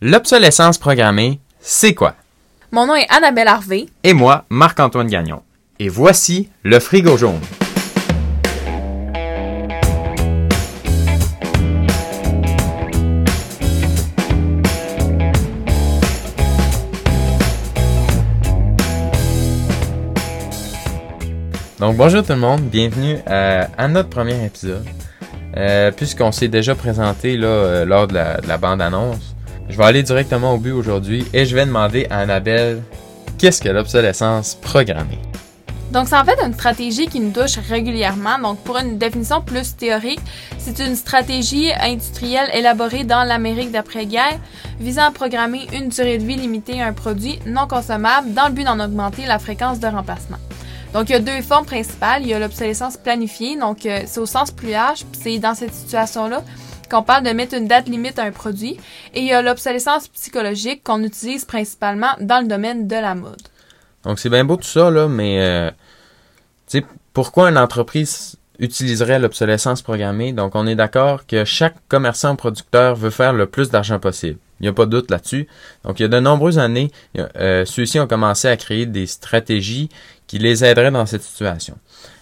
L'obsolescence programmée, c'est quoi? Mon nom est Annabelle Harvey. Et moi, Marc-Antoine Gagnon. Et voici le frigo jaune. Donc bonjour tout le monde, bienvenue à, à notre premier épisode. Euh, Puisqu'on s'est déjà présenté là, euh, lors de la, de la bande-annonce, je vais aller directement au but aujourd'hui et je vais demander à Annabelle qu'est-ce que l'obsolescence programmée? Donc, c'est en fait une stratégie qui nous touche régulièrement. Donc, pour une définition plus théorique, c'est une stratégie industrielle élaborée dans l'Amérique d'après-guerre visant à programmer une durée de vie limitée à un produit non consommable dans le but d'en augmenter la fréquence de remplacement. Donc, il y a deux formes principales. Il y a l'obsolescence planifiée, donc euh, c'est au sens plus large. C'est dans cette situation-là qu'on parle de mettre une date limite à un produit. Et il y a l'obsolescence psychologique qu'on utilise principalement dans le domaine de la mode. Donc c'est bien beau tout ça, là, mais euh, sais, pourquoi une entreprise utiliserait l'obsolescence programmée? Donc on est d'accord que chaque commerçant producteur veut faire le plus d'argent possible. Il n'y a pas de doute là-dessus. Donc il y a de nombreuses années, euh, ceux-ci ont commencé à créer des stratégies qui les aideraient dans cette situation.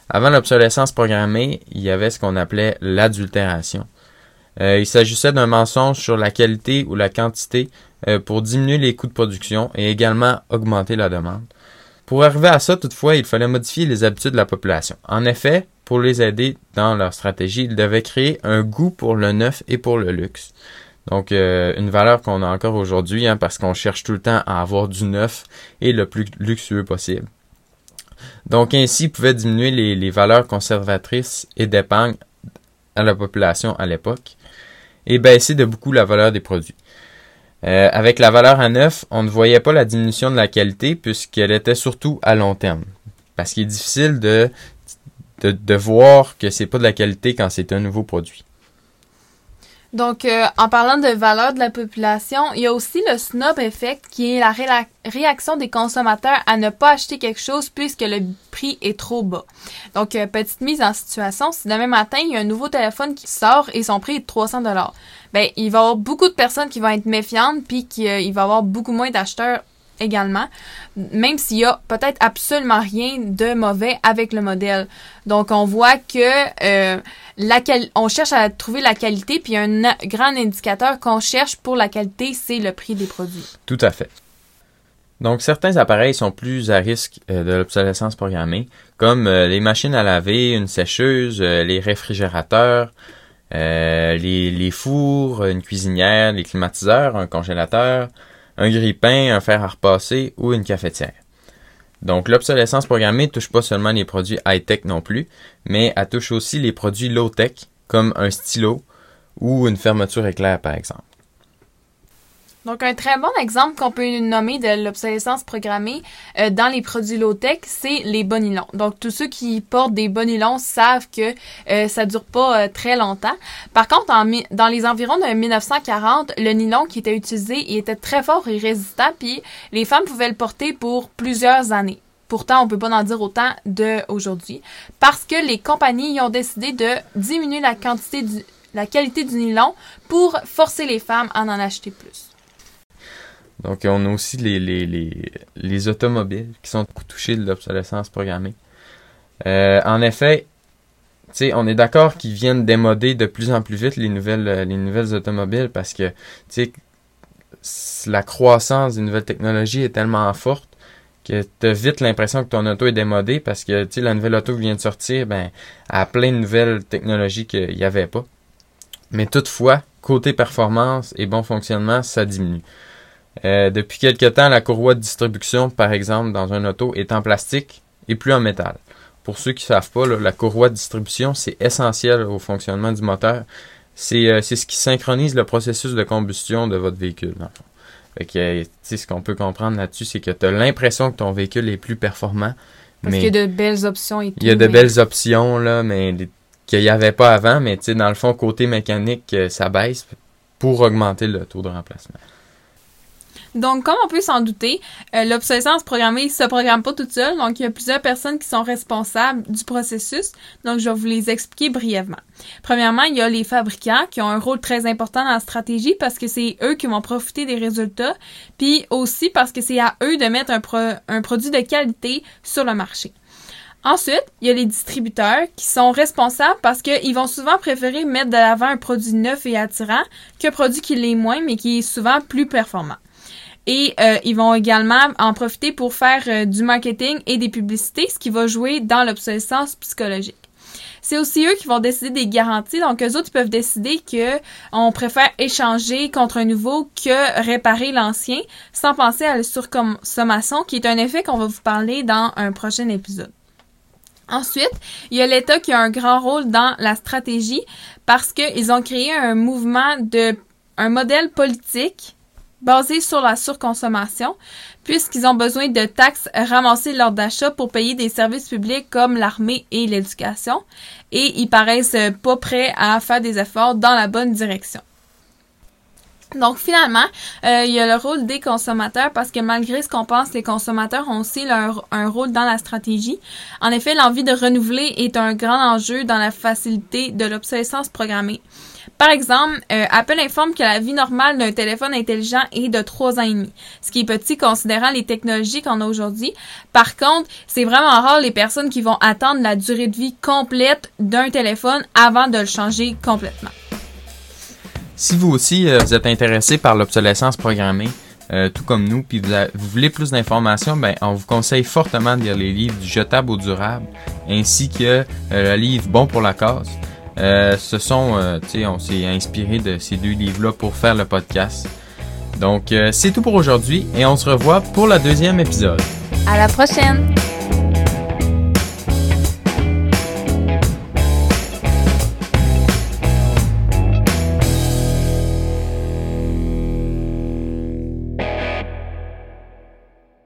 Avant l'obsolescence programmée, il y avait ce qu'on appelait l'adultération. Euh, il s'agissait d'un mensonge sur la qualité ou la quantité euh, pour diminuer les coûts de production et également augmenter la demande. Pour arriver à ça, toutefois, il fallait modifier les habitudes de la population. En effet, pour les aider dans leur stratégie, ils devaient créer un goût pour le neuf et pour le luxe. Donc, euh, une valeur qu'on a encore aujourd'hui, hein, parce qu'on cherche tout le temps à avoir du neuf et le plus luxueux possible. Donc, ainsi, ils pouvaient diminuer les, les valeurs conservatrices et d'épargne à la population à l'époque et baisser de beaucoup la valeur des produits. Euh, avec la valeur à neuf, on ne voyait pas la diminution de la qualité puisqu'elle était surtout à long terme. Parce qu'il est difficile de, de, de voir que c'est pas de la qualité quand c'est un nouveau produit. Donc, euh, en parlant de valeur de la population, il y a aussi le snob effect qui est la réaction des consommateurs à ne pas acheter quelque chose puisque le prix est trop bas. Donc, euh, petite mise en situation, si demain matin, il y a un nouveau téléphone qui sort et son prix est de 300 dollars, ben, il va y avoir beaucoup de personnes qui vont être méfiantes puis qu'il va y avoir beaucoup moins d'acheteurs également, même s'il y a peut-être absolument rien de mauvais avec le modèle. Donc on voit que euh, on cherche à trouver la qualité, puis un grand indicateur qu'on cherche pour la qualité, c'est le prix des produits. Tout à fait. Donc, certains appareils sont plus à risque euh, de l'obsolescence programmée, comme euh, les machines à laver, une sécheuse, les réfrigérateurs, les fours, une cuisinière, les climatiseurs, un congélateur, un grille-pain, un fer à repasser ou une cafetière. Donc, l'obsolescence programmée touche pas seulement les produits high-tech non plus, mais elle touche aussi les produits low-tech, comme un stylo ou une fermeture éclair, par exemple. Donc un très bon exemple qu'on peut nommer de l'obsolescence programmée euh, dans les produits low-tech, c'est les bonilons. Donc tous ceux qui portent des bonilons savent que euh, ça dure pas euh, très longtemps. Par contre, dans les environs de 1940, le nylon qui était utilisé il était très fort et résistant, puis les femmes pouvaient le porter pour plusieurs années. Pourtant, on peut pas en dire autant de aujourd'hui parce que les compagnies ont décidé de diminuer la quantité du, la qualité du nylon pour forcer les femmes à en acheter plus. Donc, on a aussi les, les, les, les automobiles qui sont touchés de l'obsolescence programmée. Euh, en effet, tu sais, on est d'accord qu'ils viennent démoder de plus en plus vite les nouvelles, euh, les nouvelles automobiles parce que, la croissance des nouvelles technologies est tellement forte que tu as vite l'impression que ton auto est démodée parce que, la nouvelle auto qui vient de sortir, ben, a plein de nouvelles technologies qu'il n'y avait pas. Mais toutefois, côté performance et bon fonctionnement, ça diminue. Euh, depuis quelque temps, la courroie de distribution, par exemple, dans un auto, est en plastique et plus en métal. Pour ceux qui ne savent pas, là, la courroie de distribution, c'est essentiel au fonctionnement du moteur. C'est euh, c'est ce qui synchronise le processus de combustion de votre véhicule. Dans le fond. Fait que, euh, ce qu'on peut comprendre là-dessus, c'est que tu as l'impression que ton véhicule est plus performant. Parce mais qu'il y a de belles options et tout. il y a de mais- belles options, là, mais qu'il n'y avait pas avant. Mais tu sais, dans le fond, côté mécanique, euh, ça baisse pour augmenter le taux de remplacement. Donc, comme on peut s'en douter, euh, l'obsolescence programmée se programme pas toute seule. Donc, il y a plusieurs personnes qui sont responsables du processus. Donc, je vais vous les expliquer brièvement. Premièrement, il y a les fabricants qui ont un rôle très important dans la stratégie parce que c'est eux qui vont profiter des résultats. Puis aussi parce que c'est à eux de mettre un, un produit de qualité sur le marché. Ensuite, il y a les distributeurs qui sont responsables parce qu'ils vont souvent préférer mettre de l'avant un produit neuf et attirant qu'un produit qui l'est moins mais qui est souvent plus performant. Et euh, ils vont également en profiter pour faire euh, du marketing et des publicités, ce qui va jouer dans l'obsolescence psychologique. C'est aussi eux qui vont décider des garanties. Donc, eux autres, ils peuvent décider que on préfère échanger contre un nouveau que réparer l'ancien, sans penser à la surconsommation, qui est un effet qu'on va vous parler dans un prochain épisode. Ensuite, il y a l'État qui a un grand rôle dans la stratégie parce qu'ils ont créé un mouvement de un modèle politique basé sur la surconsommation, puisqu'ils ont besoin de taxes ramassées lors d'achat pour payer des services publics comme l'armée et l'éducation, et ils paraissent pas prêts à faire des efforts dans la bonne direction. Donc finalement, euh, il y a le rôle des consommateurs parce que malgré ce qu'on pense, les consommateurs ont aussi leur, un rôle dans la stratégie. En effet, l'envie de renouveler est un grand enjeu dans la facilité de l'obsolescence programmée. Par exemple, euh, Apple informe que la vie normale d'un téléphone intelligent est de 3 ans et demi, ce qui est petit considérant les technologies qu'on a aujourd'hui. Par contre, c'est vraiment rare les personnes qui vont attendre la durée de vie complète d'un téléphone avant de le changer complètement. Si vous aussi euh, vous êtes intéressé par l'obsolescence programmée, euh, tout comme nous, puis vous, voulez plus d'informations, ben on vous conseille fortement de lire les livres du jetable au durable, ainsi que le livre Bon pour la cause. Euh, ce sont, euh, tu sais, on s'est inspiré de ces deux livres-là pour faire le podcast. Donc, euh, c'est tout pour aujourd'hui et on se revoit pour le deuxième épisode. À la prochaine!